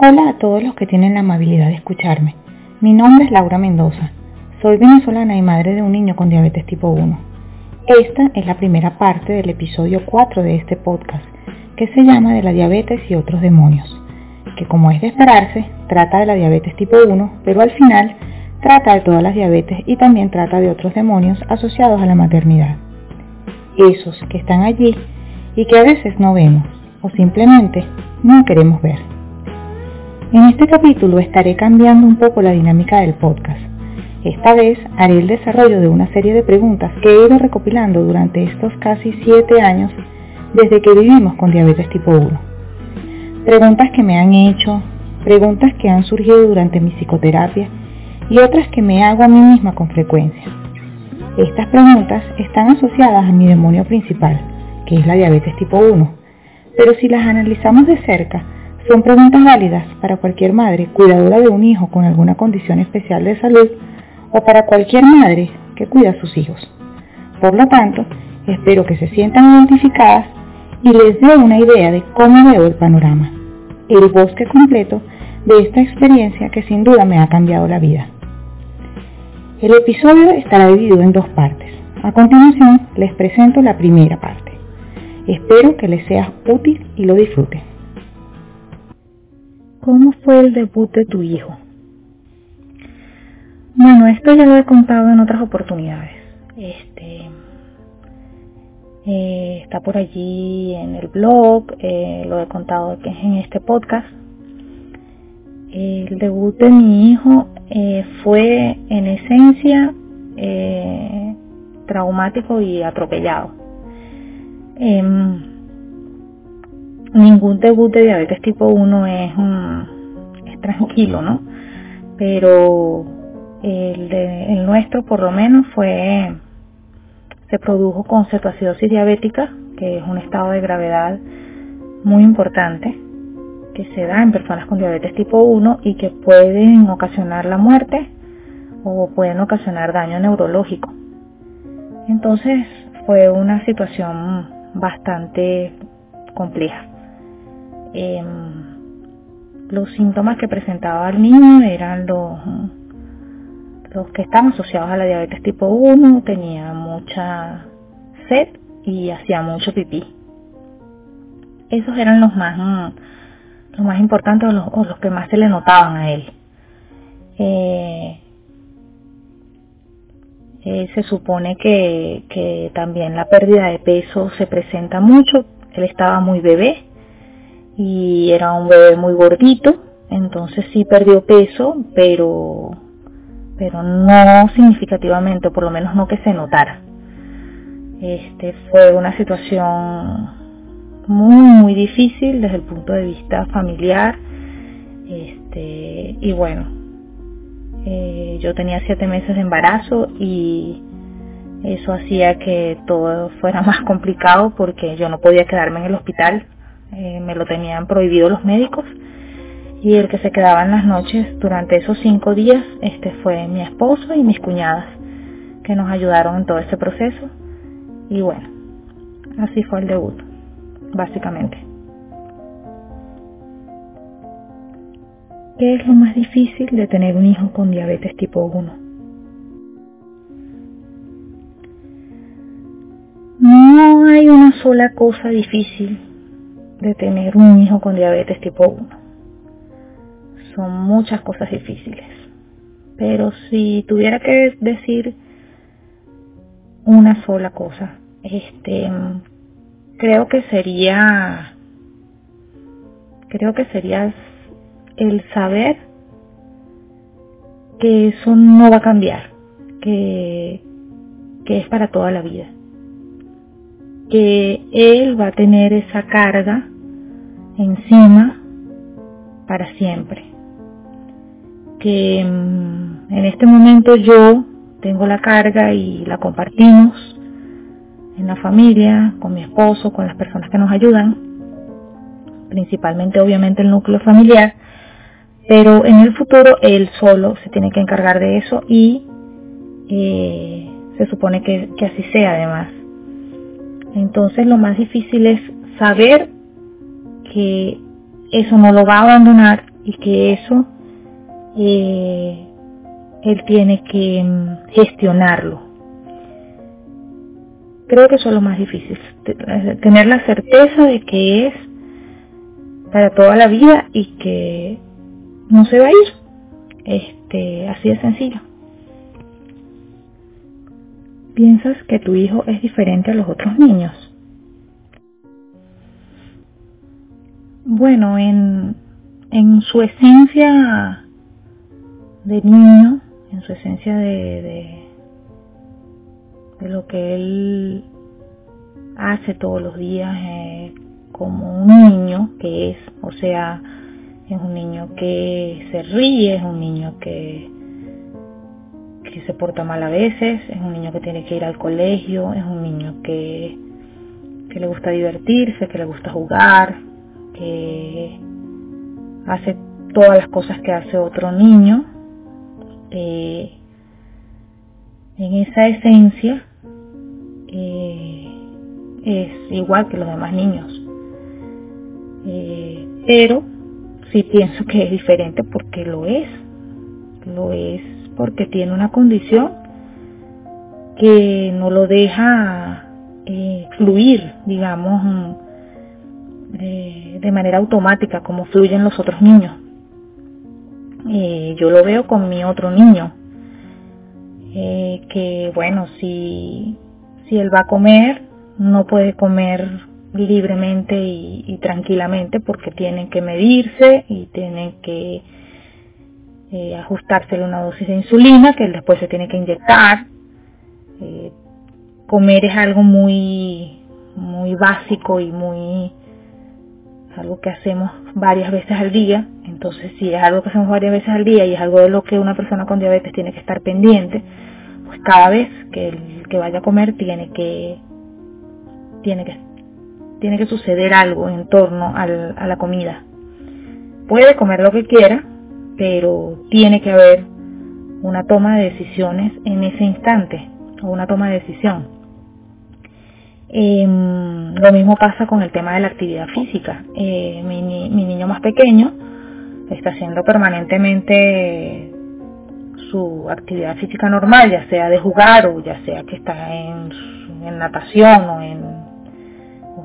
Hola a todos los que tienen la amabilidad de escucharme. Mi nombre es Laura Mendoza. Soy venezolana y madre de un niño con diabetes tipo 1. Esta es la primera parte del episodio 4 de este podcast, que se llama de la diabetes y otros demonios, que como es de esperarse, trata de la diabetes tipo 1, pero al final trata de todas las diabetes y también trata de otros demonios asociados a la maternidad. Esos que están allí y que a veces no vemos o simplemente no queremos ver. En este capítulo estaré cambiando un poco la dinámica del podcast. Esta vez haré el desarrollo de una serie de preguntas que he ido recopilando durante estos casi 7 años desde que vivimos con diabetes tipo 1. Preguntas que me han hecho, preguntas que han surgido durante mi psicoterapia y otras que me hago a mí misma con frecuencia. Estas preguntas están asociadas a mi demonio principal, que es la diabetes tipo 1, pero si las analizamos de cerca, son preguntas válidas para cualquier madre cuidadora de un hijo con alguna condición especial de salud o para cualquier madre que cuida a sus hijos. Por lo tanto, espero que se sientan identificadas y les dé una idea de cómo veo el panorama, el bosque completo de esta experiencia que sin duda me ha cambiado la vida. El episodio estará dividido en dos partes. A continuación les presento la primera parte. Espero que les sea útil y lo disfruten. ¿Cómo fue el debut de tu hijo? Bueno, esto ya lo he contado en otras oportunidades. Este eh, está por allí en el blog, eh, lo he contado en este podcast. El debut de mi hijo eh, fue en esencia traumático y atropellado. Em, ningún debut de diabetes tipo 1 es, tranquilo, ¿no? Pero el, el nuestro por lo menos fue, se produjo con cetoacidosis diabética, que es un estado de gravedad muy importante que se da en personas con diabetes tipo 1 y que pueden ocasionar la muerte o pueden ocasionar daño neurológico. Entonces fue una situación bastante compleja. Em, los síntomas que presentaba el niño eran los, los que están asociados a la diabetes tipo 1, tenía mucha sed y hacía mucho pipí. Esos eran los más, los más importantes o los, que más se le notaban a él. Eh, eh, se supone que, que también la pérdida de peso se presenta mucho. Él estaba muy bebé, y era un bebé muy gordito, entonces sí perdió peso, pero, pero no significativamente, por lo menos no que se notara. Este fue una situación muy muy difícil desde el punto de vista familiar. Este, y bueno, eh, yo tenía siete meses de embarazo y eso hacía que todo fuera más complicado porque yo no podía quedarme en el hospital eh, me lo tenían prohibido los médicos. Y el que se quedaba en las noches durante esos cinco días este fue mi esposo y mis cuñadas que nos ayudaron en todo este proceso. Y bueno así fue el debut básicamente. ¿Qué es lo más difícil de tener un hijo con diabetes tipo 1? No hay una sola cosa difícil de tener un hijo con diabetes tipo 1. Son muchas cosas difíciles. Pero si tuviera que decir una sola cosa, este creo que sería creo que sería el saber que eso no va a cambiar, que, que es para toda la vida que él va a tener esa carga encima para siempre. Que mm, en este momento yo tengo la carga y la compartimos en la familia, con mi esposo, con las personas que nos ayudan, principalmente obviamente el núcleo familiar, pero en el futuro él solo se tiene que encargar de eso y eh, se supone que, que así sea además. Entonces lo más difícil es saber que eso no lo va a abandonar y que eso eh, él tiene que mm, gestionarlo. Creo que eso es lo más difícil, tener la certeza de que es para toda la vida y que no se va a ir. Este, así de sencillo. ¿Piensas que tu hijo es diferente a los otros niños? Bueno, en, en su esencia de niño, en su esencia de, de, lo que él hace todos los días eh, como un niño que es, o sea, es un niño que se ríe, es un niño que, que se porta mal a veces, es un niño que tiene que ir al colegio, es un niño que, que le gusta divertirse, que le gusta jugar, que hace todas las cosas que hace otro niño, eh, en esa esencia eh, es igual que los demás niños. Eh, pero sí pienso que es diferente porque lo es. Lo es porque tiene una condición que no lo deja fluir, digamos, de manera automática como fluyen los otros niños yo lo veo con mi otro niño, eh, que bueno, si, si él va a comer, no puede comer libremente y, tranquilamente porque tienen que medirse y tienen que eh, ajustársele una dosis de insulina que él después se tiene que inyectar. Eh, comer es algo muy, muy básico y muy algo que hacemos varias veces al día. Entonces, si es algo que hacemos varias veces al día y es algo de lo que una persona con diabetes tiene que estar pendiente, pues cada vez que el que vaya a comer tiene que tiene que tiene que suceder algo en torno a la comida. Puede comer lo que quiera, pero tiene que haber una toma de decisiones en ese instante, o una toma de decisión. Em, lo mismo pasa con el tema de la actividad física. Eh, mi, niño más pequeño está haciendo permanentemente su actividad física normal, ya sea de jugar o ya sea que está en, natación o en,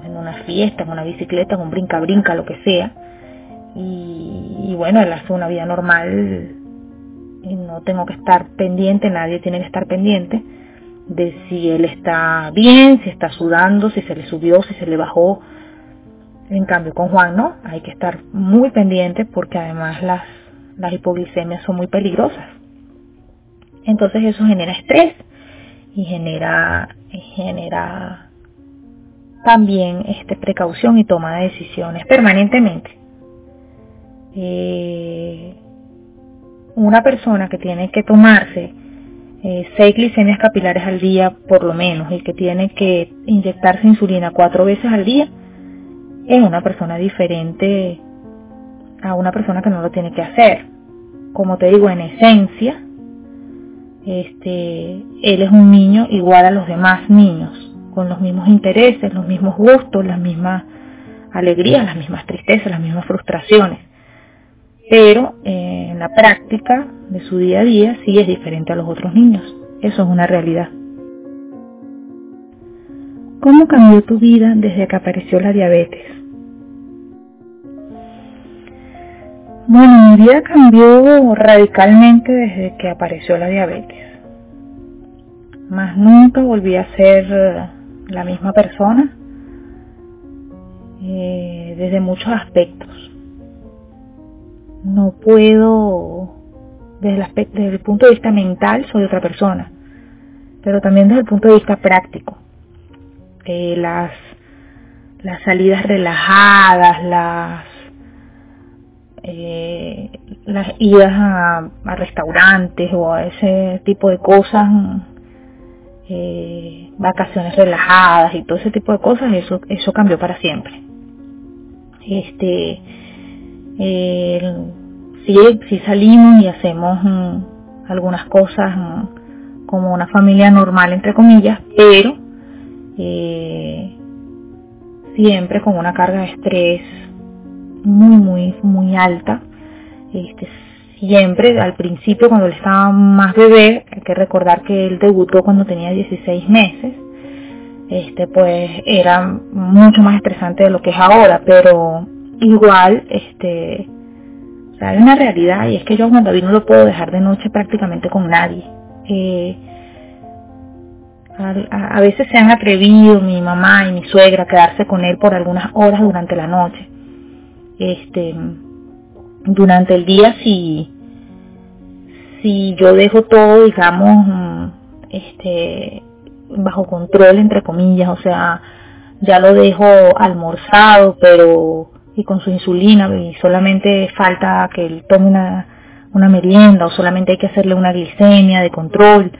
en, una fiesta, en una bicicleta, en un brinca-brinca, lo que sea. Y bueno, él hace una vida normal y no tengo que estar pendiente, nadie tiene que estar pendiente de si él está bien, si está sudando, si se le subió, si se le bajó. En cambio con Juan no, hay que estar muy pendiente porque además las, las hipoglicemias son muy peligrosas. Entonces eso genera estrés y genera, genera también este, precaución y toma de decisiones permanentemente. Eh, una persona que tiene que tomarse eh, seis glicemias capilares al día por lo menos y que tiene que inyectarse insulina cuatro veces al día, es una persona diferente a una persona que no lo tiene que hacer. Como te digo, en esencia, este, él es un niño igual a los demás niños, con los mismos intereses, los mismos gustos, las mismas alegrías, las mismas tristezas, las mismas frustraciones. Pero eh, en la práctica de su día a día sí es diferente a los otros niños. Eso es una realidad. ¿Cómo cambió tu vida desde que apareció la diabetes? Bueno, mi vida cambió radicalmente desde que apareció la diabetes. Más nunca volví a ser la misma persona eh, desde muchos aspectos. No puedo desde el, punto de vista mental soy otra persona, pero también desde el punto de vista práctico. Eh, las, las salidas relajadas, las, eh, las idas a, restaurantes o a ese tipo de cosas, eh, vacaciones relajadas y todo ese tipo de cosas, eso, eso cambió para siempre. Este, si salimos y hacemos mm, algunas cosas mm, como una familia normal, entre comillas, pero eh, siempre con una carga de estrés muy, muy, muy alta. Este, siempre, al principio, cuando él estaba más bebé, hay que recordar que él debutó cuando tenía 16 meses, este, pues era mucho más estresante de lo que es ahora, pero igual, este, o sea, hay una realidad y es que yo cuando David no lo puedo dejar de noche prácticamente con nadie. Eh, a, veces se han atrevido mi mamá y mi suegra a quedarse con él por algunas horas durante la noche. Este, durante el día si, si yo dejo todo, digamos, este, bajo control entre comillas, o sea, ya lo dejo almorzado, pero y con su insulina y solamente falta que él tome una, una merienda o solamente hay que hacerle una glicemia de control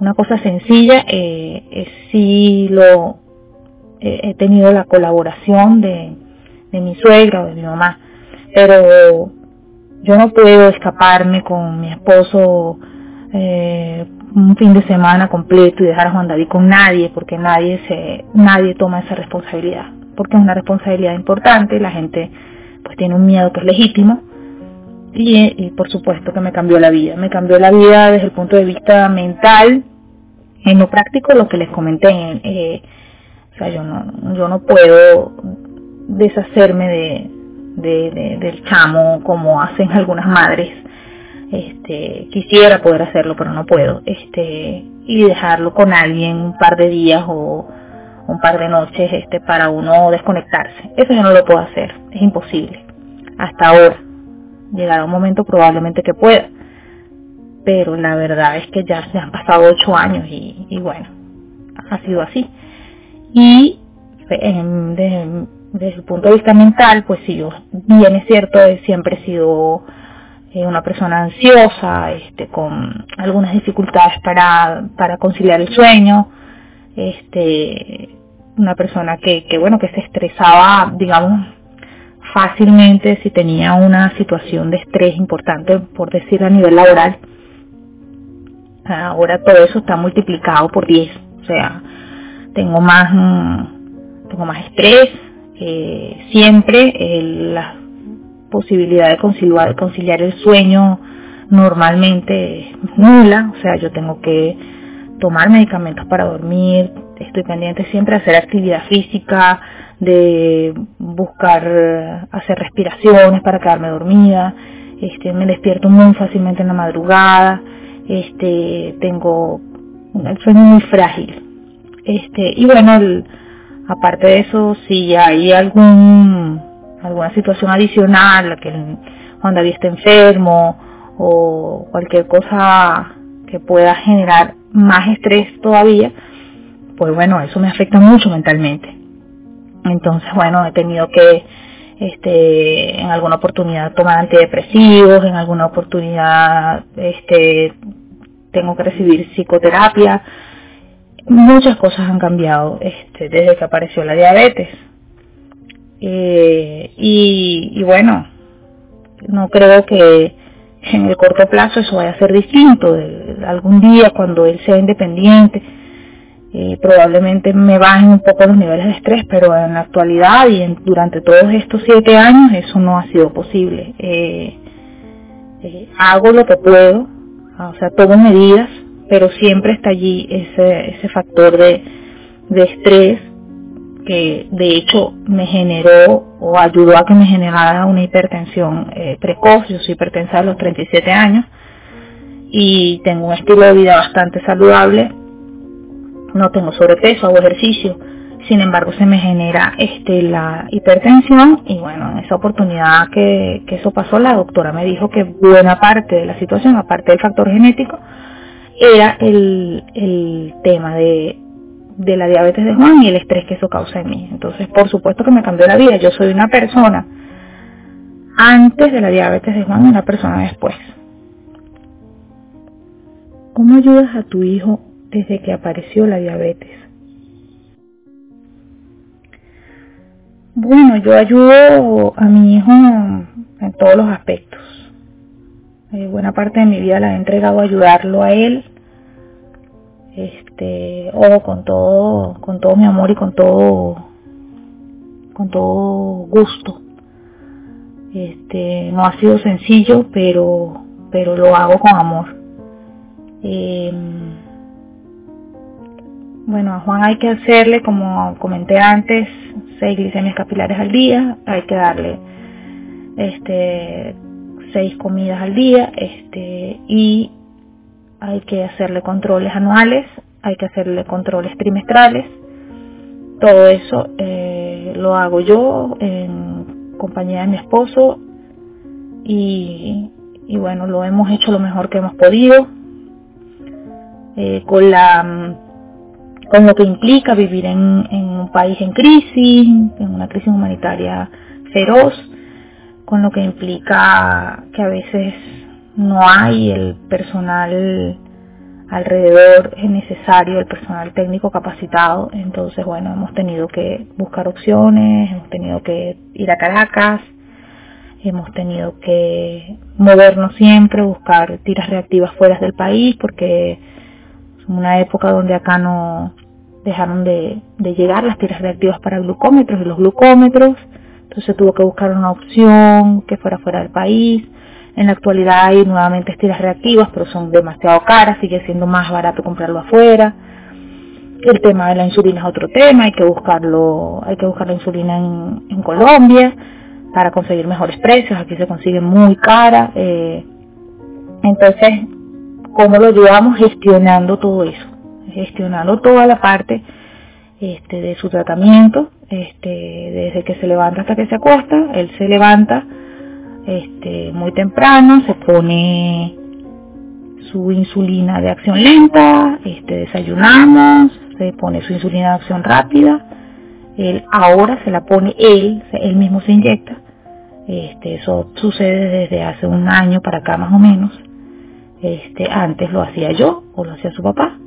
una cosa sencilla, eh, sí lo he tenido la colaboración de, de mi suegra o de mi mamá, pero yo no puedo escaparme con mi esposo eh, un fin de semana completo y dejar a Juan David con nadie, porque nadie se, nadie toma esa responsabilidad, porque es una responsabilidad importante, la gente pues tiene un miedo que es legítimo, y, por supuesto que me cambió la vida. Me cambió la vida desde el punto de vista mental, en lo práctico lo que les comenté. Eh, o sea, yo no, yo no puedo deshacerme de, de, del chamo como hacen algunas madres. Este, quisiera poder hacerlo, pero no puedo. Este, y dejarlo con alguien un par de días o un par de noches este, para uno desconectarse. Eso yo no lo puedo hacer, es imposible. Hasta ahora llegará un momento probablemente que pueda. Pero la verdad es que ya se han pasado ocho años y, bueno, ha sido así. Y desde, el punto de vista mental, pues si yo, bien es cierto, siempre he sido eh, una persona ansiosa, este, con algunas dificultades para, para conciliar el sueño, este, una persona que, que bueno, que se estresaba, digamos, fácilmente si tenía una situación de estrés importante, por decir a nivel laboral. Ahora todo eso está multiplicado por 10, o sea, tengo más, mm, tengo más estrés, eh, siempre la posibilidad de conciliar, conciliar el sueño normalmente es nula, o sea, yo tengo que tomar medicamentos para dormir, estoy pendiente siempre de hacer actividad física, de buscar hacer respiraciones para quedarme dormida, este, me despierto muy fácilmente en la madrugada, este, tengo el sueño muy frágil, este, y bueno, aparte de eso, si hay algún, alguna situación adicional, que Juan David esté enfermo, o cualquier cosa que pueda generar más estrés todavía, pues bueno, eso me afecta mucho mentalmente. Entonces, bueno, he tenido que este, en alguna oportunidad tomar antidepresivos, en alguna oportunidad este, tengo que recibir psicoterapia. Muchas cosas han cambiado este, desde que apareció la diabetes. Eh, y, y bueno, no creo que en el corto plazo eso vaya a ser distinto. Algún día cuando él sea independiente, eh, probablemente me bajen un poco los niveles de estrés, pero en la actualidad y durante todos estos siete años eso no ha sido posible. Eh, eh, hago lo que puedo, o sea, tomo medidas, pero siempre está allí ese, ese factor de, de estrés que de hecho me generó o ayudó a que me generara una hipertensión precoz. Yo soy hipertensa a los 37 años y tengo un estilo de vida bastante saludable no tengo sobrepeso, hago ejercicio, sin embargo se me genera este la hipertensión y bueno, en esa oportunidad que, que eso pasó la doctora me dijo que buena parte de la situación, aparte del factor genético, era el, el tema de, de la diabetes de Juan y el estrés que eso causa en mí. Entonces, por supuesto que me cambió la vida. Yo soy una persona antes de la diabetes de Juan y una persona después. ¿Cómo ayudas a tu hijo desde que apareció la diabetes. Bueno, yo ayudo a mi hijo en todos los aspectos. Eh, buena parte de mi vida la he entregado a ayudarlo a él. Este, o con todo, con todo mi amor y con todo, con todo gusto. Este, no ha sido sencillo, pero, pero lo hago con amor. Em, bueno, a Juan hay que hacerle, como comenté antes, seis glicemias capilares al día, hay que darle este seis comidas al día, este, y hay que hacerle controles anuales, hay que hacerle controles trimestrales. Todo eso eh, lo hago yo en compañía de mi esposo y, bueno, lo hemos hecho lo mejor que hemos podido. Eh, con la con lo que implica vivir en, un país en crisis, en una crisis humanitaria feroz, con lo que implica que a veces no hay el personal alrededor necesario, el personal técnico capacitado. Entonces, bueno, hemos tenido que buscar opciones, hemos tenido que ir a Caracas, hemos tenido que movernos siempre, buscar tiras reactivas fuera del país, porque una época donde acá no dejaron de, llegar las tiras reactivas para glucómetros y los glucómetros. Entonces tuvo que buscar una opción que fuera fuera del país en la actualidad hay nuevamente tiras reactivas, pero son demasiado caras, sigue siendo más barato comprarlo afuera. El tema de la insulina es otro tema, hay que buscarlo, hay que buscar la insulina en, Colombia para conseguir mejores precios, aquí se consigue muy cara. Eh, entonces, ¿cómo lo llevamos gestionando todo eso? Gestionando toda la parte este, de su tratamiento, este, desde que se levanta hasta que se acuesta, él se levanta, este, muy temprano, se pone su insulina de acción lenta, desayunamos, se pone su insulina de acción rápida, él ahora se la pone él, él mismo se inyecta, eso sucede desde hace un año para acá más o menos, este, antes lo hacía yo o lo hacía su papá,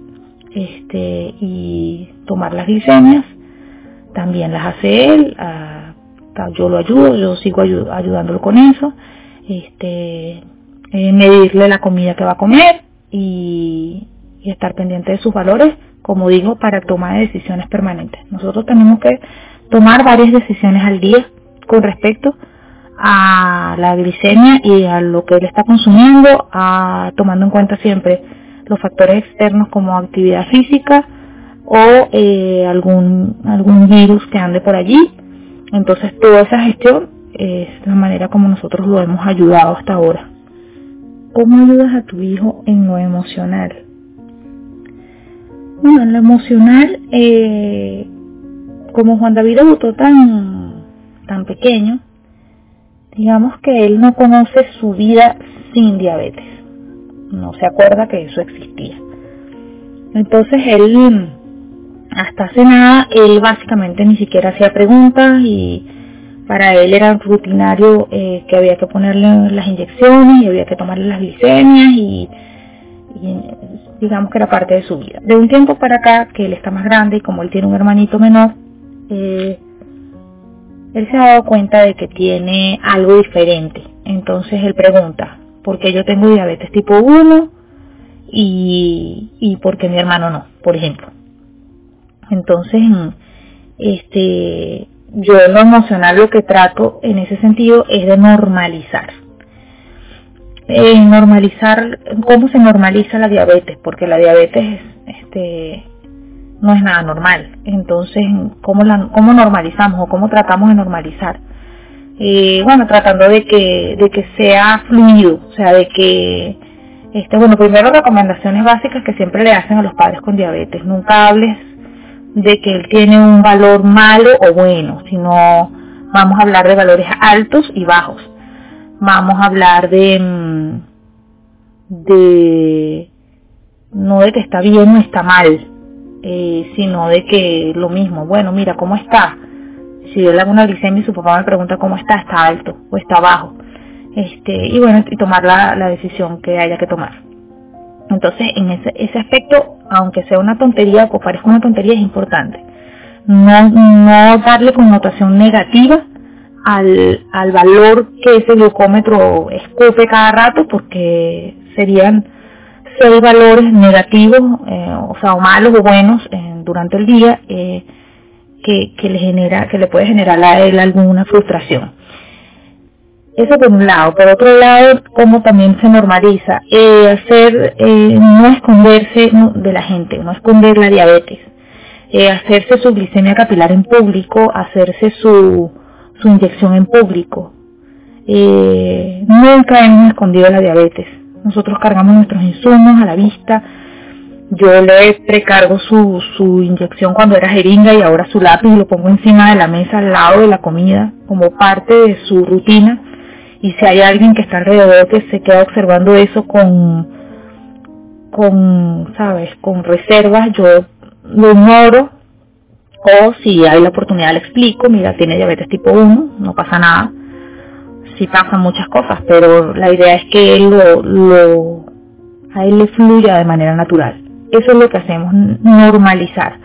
este, y tomar las glicemias, también las hace él, yo lo ayudo, yo sigo ayudándolo con eso, este, eh, medirle la comida que va a comer y, estar pendiente de sus valores, como digo, para tomar decisiones permanentes. Nosotros tenemos que tomar varias decisiones al día con respecto la glicemia y a lo que él está consumiendo, a, tomando en cuenta siempre los factores externos como actividad física o eh, algún, algún virus que ande por allí entonces toda esa gestión es la manera como nosotros lo hemos ayudado hasta ahora. ¿Cómo ayudas a tu hijo en lo emocional? Bueno, en lo emocional, eh, como Juan David debutó tan, tan pequeño, digamos que él no conoce su vida sin diabetes. No se acuerda que eso existía. Entonces él hasta hace nada él básicamente ni siquiera hacía preguntas y para él era rutinario eh, que había que ponerle las inyecciones y había que tomarle las glicemias y, digamos que era parte de su vida. De un tiempo para acá, que él está más grande y como él tiene un hermanito menor, eh, él se ha dado cuenta de que tiene algo diferente. Entonces él pregunta, ¿por qué yo tengo diabetes tipo 1 y, y por qué mi hermano no, por ejemplo? Entonces, este, yo lo emocional lo que trato en ese sentido es de normalizar. Eh, normalizar, ¿cómo se normaliza la diabetes? Porque la diabetes este, no es nada normal. Entonces, ¿cómo, cómo normalizamos o cómo tratamos de normalizar? Eh, bueno, tratando de que, de que sea fluido, o sea, de que, este, bueno, primero recomendaciones básicas que siempre le hacen a los padres con diabetes. Nunca hables de que él tiene un valor malo o bueno, sino vamos a hablar de valores altos y bajos. Vamos a hablar de, mm, de no de que está bien o está mal, eh, sino de que lo mismo, bueno, mira, ¿cómo está? Si él hago una glicemia y su papá me pregunta cómo está, está alto o está bajo. Este, y bueno, y tomar la, la decisión que haya que tomar. Entonces, en ese, ese aspecto, aunque sea una tontería o parezca una tontería, es importante. No, no darle connotación negativa al, al valor que ese glucómetro escupe cada rato, porque serían seis valores negativos, eh, o sea, o malos o buenos eh, durante el día, eh, que, le genera, que le puede generar a él alguna frustración. eso por un lado. Por otro lado, como también se normaliza, hacer, no esconderse de la gente, no esconder la diabetes, hacerse su glicemia capilar en público, hacerse su, su inyección en público. nunca hemos escondido la diabetes. Nosotros cargamos nuestros insumos a la vista. Yo le precargo su, su inyección cuando era jeringa y ahora su lápiz lo pongo encima de la mesa al lado de la comida como parte de su rutina y si hay alguien que está alrededor que se queda observando eso con, con, sabes, con reservas, yo lo ignoro o si hay la oportunidad le explico, mira, tiene diabetes tipo 1, no pasa nada. Sí pasan muchas cosas, pero la idea es que él lo, lo, a él le fluya de manera natural. Eso es lo que hacemos, normalizar.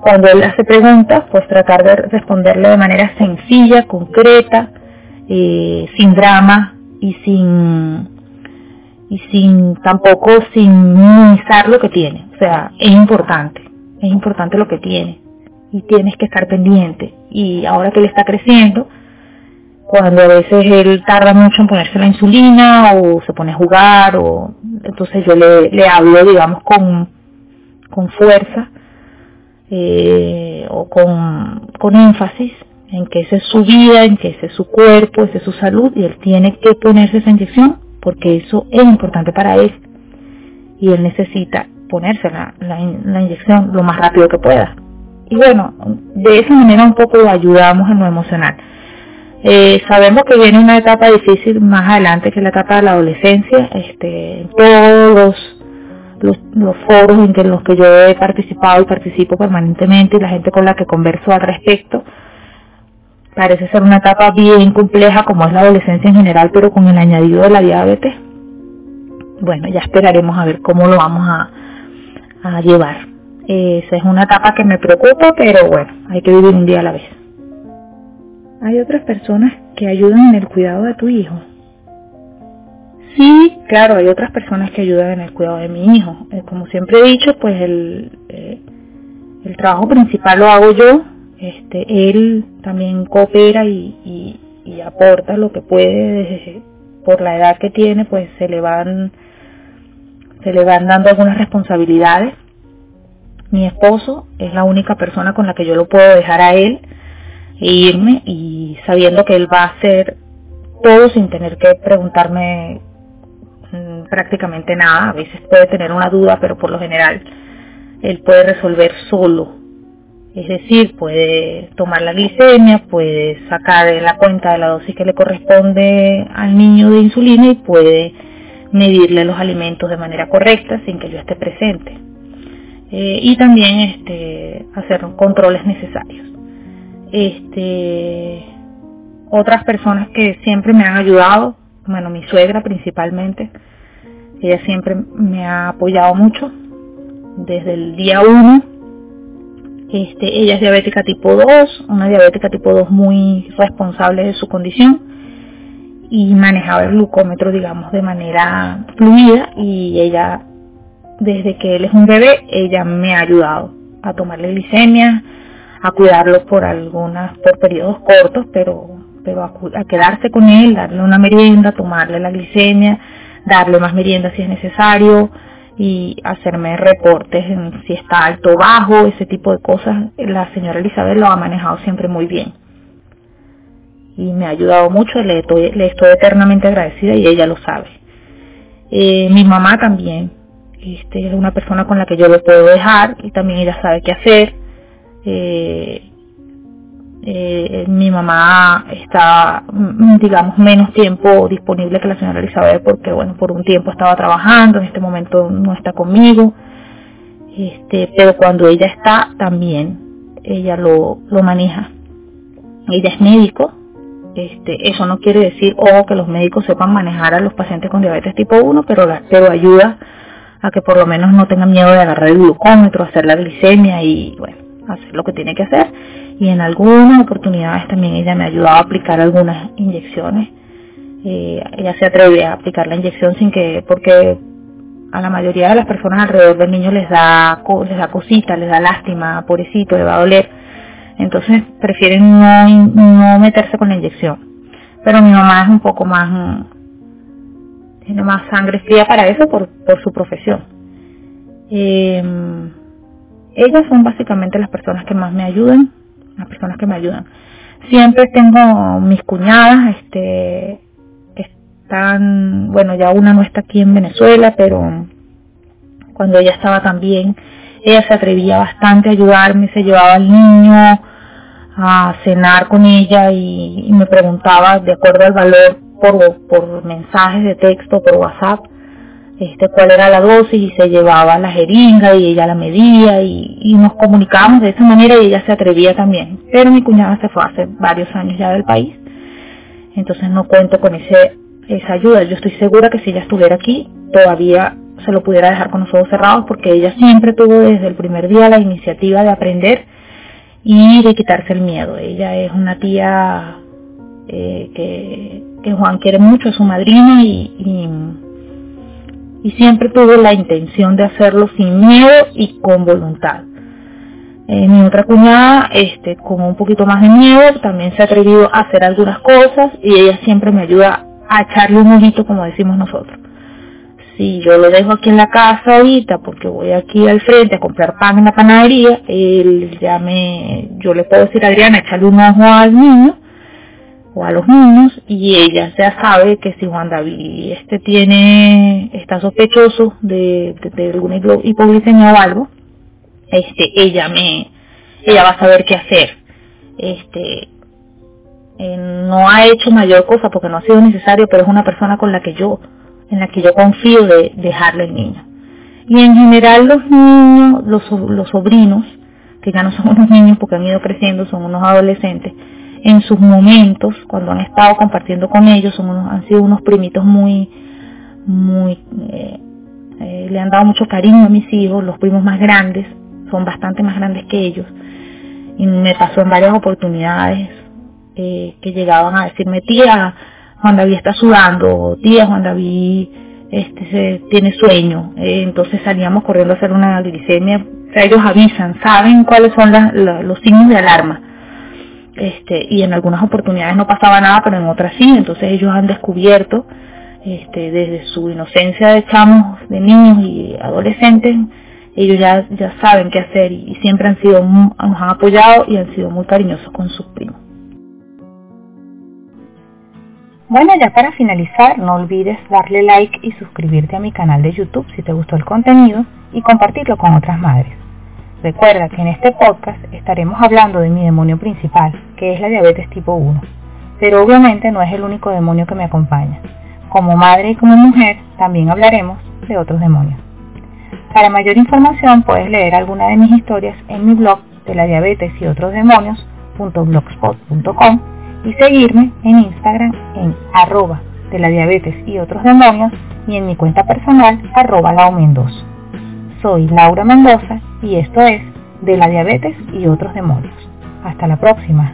Cuando él hace preguntas, pues tratar de responderle de manera sencilla, concreta, eh, sin drama y sin y sin tampoco sin minimizar lo que tiene. O sea, es importante, es importante lo que tiene y tienes que estar pendiente. Y ahora que él está creciendo, cuando a veces él tarda mucho en ponerse la insulina o se pone a jugar o entonces yo le, le hablo digamos con, con fuerza eh, o con, con énfasis en que esa es su vida, en que ese es su cuerpo, esa es su salud y él tiene que ponerse esa inyección porque eso es importante para él y él necesita ponerse la, la, inyección lo más rápido que pueda. Y bueno, de esa manera un poco ayudamos en lo emocional. Eh, sabemos que viene una etapa difícil más adelante que la etapa de la adolescencia. Este, todos los, foros en los que yo he participado y participo permanentemente y la gente con la que converso al respecto, Parece ser una etapa bien compleja como es la adolescencia en general, pero con el añadido de la diabetes. Bueno, ya esperaremos a ver cómo lo vamos a, llevar. Esa es una etapa que me preocupa, pero bueno, hay que vivir un día a la vez. ¿Hay otras personas que ayudan en el cuidado de tu hijo? Sí, claro, hay otras personas que ayudan en el cuidado de mi hijo. Eh, como siempre he dicho, pues el, eh, el trabajo principal lo hago yo, este, él también coopera y, aporta lo que puede por la edad que tiene, pues se le van se le van dando algunas responsabilidades. Mi esposo es la única persona con la que yo lo puedo dejar a él e irme y sabiendo que él va a hacer todo sin tener que preguntarme mm, prácticamente nada. A veces puede tener una duda, pero por lo general él puede resolver solo es decir, puede tomar la glicemia, puede sacar la cuenta de la dosis que le corresponde al niño de insulina y puede medirle los alimentos de manera correcta sin que yo esté presente. Eh, y también este, hacer controles necesarios. Este, otras personas que siempre me han ayudado, bueno, mi suegra principalmente, ella siempre me ha apoyado mucho desde el día 1 este, ella es diabética tipo 2, una diabética tipo 2 muy responsable de su condición y manejaba el glucómetro, digamos, de manera fluida y ella, desde que él es un bebé, ella me ha ayudado a tomarle glicemia, a cuidarlo por algunas, por periodos cortos, pero, pero a, quedarse con él, darle una merienda, tomarle la glicemia, darle más merienda si es necesario, y hacerme reportes en si está alto o bajo, ese tipo de cosas. La señora Elizabeth lo ha manejado siempre muy bien. Y me ha ayudado mucho, le estoy, le estoy eternamente agradecida y ella lo sabe. Eh, mi mamá también, este, es una persona con la que yo lo puedo dejar y también ella sabe qué hacer. Eh, eh, mi mamá está, mm, digamos, menos tiempo disponible que la señora Elizabeth porque, bueno, por un tiempo estaba trabajando, en este momento no está conmigo, este, pero cuando ella está, también ella lo, lo maneja. Ella es médico, este, eso no quiere decir, ojo, que los médicos sepan manejar a los pacientes con diabetes tipo 1, pero, pero ayuda a que por lo menos no tengan miedo de agarrar el glucómetro, hacer la glicemia y, bueno, hacer lo que tiene que hacer y en algunas oportunidades también ella me ha ayudado a aplicar algunas inyecciones. Eh, ella se atreve a aplicar la inyección sin que, porque a la mayoría de las personas alrededor del niño les da, les da cosita, les da lástima, pobrecito, le va a doler. Entonces prefieren no, no meterse con la inyección. pero mi mamá es un poco más, tiene más sangre fría para eso por, por su profesión. Eh, ellas son básicamente las personas que más me ayudan, las personas que me ayudan. Siempre tengo mis cuñadas, este, están, bueno, ya una no está aquí en Venezuela, pero cuando ella estaba también, ella se atrevía bastante a ayudarme, se llevaba al niño a cenar con ella y, me preguntaba de acuerdo al valor por, por mensajes de texto, por WhatsApp, este, cuál era la dosis y se llevaba la jeringa y ella la medía y, nos comunicábamos de esa manera y ella se atrevía también. Pero mi cuñada se fue hace varios años ya del país, entonces no cuento con ese esa ayuda. Yo estoy segura que si ella estuviera aquí, todavía se lo pudiera dejar con los ojos cerrados porque ella siempre tuvo desde el primer día la iniciativa de aprender y de quitarse el miedo. Ella es una tía eh, que, Juan quiere mucho, a su madrina y, y, siempre tuvo la intención de hacerlo sin miedo y con voluntad. Eh, mi otra cuñada, este, con un poquito más de miedo, también se ha atrevido a hacer algunas cosas y ella siempre me ayuda a echarle un ojito como decimos nosotros. Si yo lo dejo aquí en la casa ahorita porque voy aquí al frente a comprar pan en la panadería, él ya me, yo le puedo decir a Adriana, echarle un ojo al niño o a los niños y ella ya sabe que si Juan David este tiene, está sospechoso de, de, alguna hipoglicemia o algo, este, ella me, ella va a saber qué hacer. Este, eh, no ha hecho mayor cosa porque no ha sido necesario, pero es una persona con la que yo, en la que yo confío de dejarle el niño. Y en general los niños, los, los sobrinos, que ya no son unos niños porque han ido creciendo, son unos adolescentes, en sus momentos, cuando han estado compartiendo con ellos, son unos, han sido unos primitos muy, muy, eh, eh, le han dado mucho cariño a mis hijos, los primos más grandes, son bastante más grandes que ellos. Y me pasó en varias oportunidades eh, que llegaban a decirme, tía, Juan David está sudando, tía, Juan David este, se, tiene sueño. Entonces salíamos corriendo a hacer una glicemia. O sea, ellos avisan, saben cuáles son los signos de alarma. Este, y en algunas oportunidades no pasaba nada, pero en otras sí. Entonces ellos han descubierto, este, desde su inocencia de chamos, de niños y adolescentes, ellos ya, ya saben qué hacer y, siempre han sido, nos han apoyado y han sido muy cariñosos con sus primos. Bueno, ya para finalizar, no olvides darle like y suscribirte a mi canal de YouTube si te gustó el contenido y compartirlo con otras madres. Recuerda que en este podcast estaremos hablando de mi demonio principal, que es la diabetes tipo 1, pero obviamente no es el único demonio que me acompaña. Como madre y como mujer, también hablaremos de otros demonios. Para mayor información puedes leer alguna de mis historias en mi blog de la diabetes y otros demonios.blogspot.com y seguirme en Instagram en arroba de la diabetes y otros demonios y en mi cuenta personal arroba Lau Mendoza. Soy Laura Mendoza y esto es de la diabetes y otros demonios. Hasta la próxima.